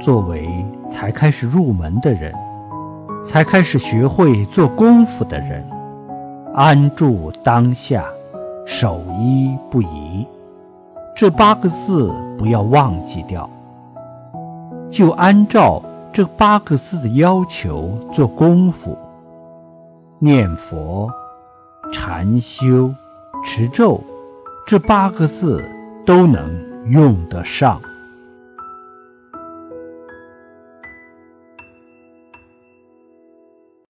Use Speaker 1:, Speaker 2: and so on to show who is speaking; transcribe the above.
Speaker 1: 作为才开始入门的人，才开始学会做功夫的人，安住当下，守一不移，这八个字不要忘记掉。就按照这八个字的要求做功夫，念佛、禅修、持咒，这八个字都能用得上。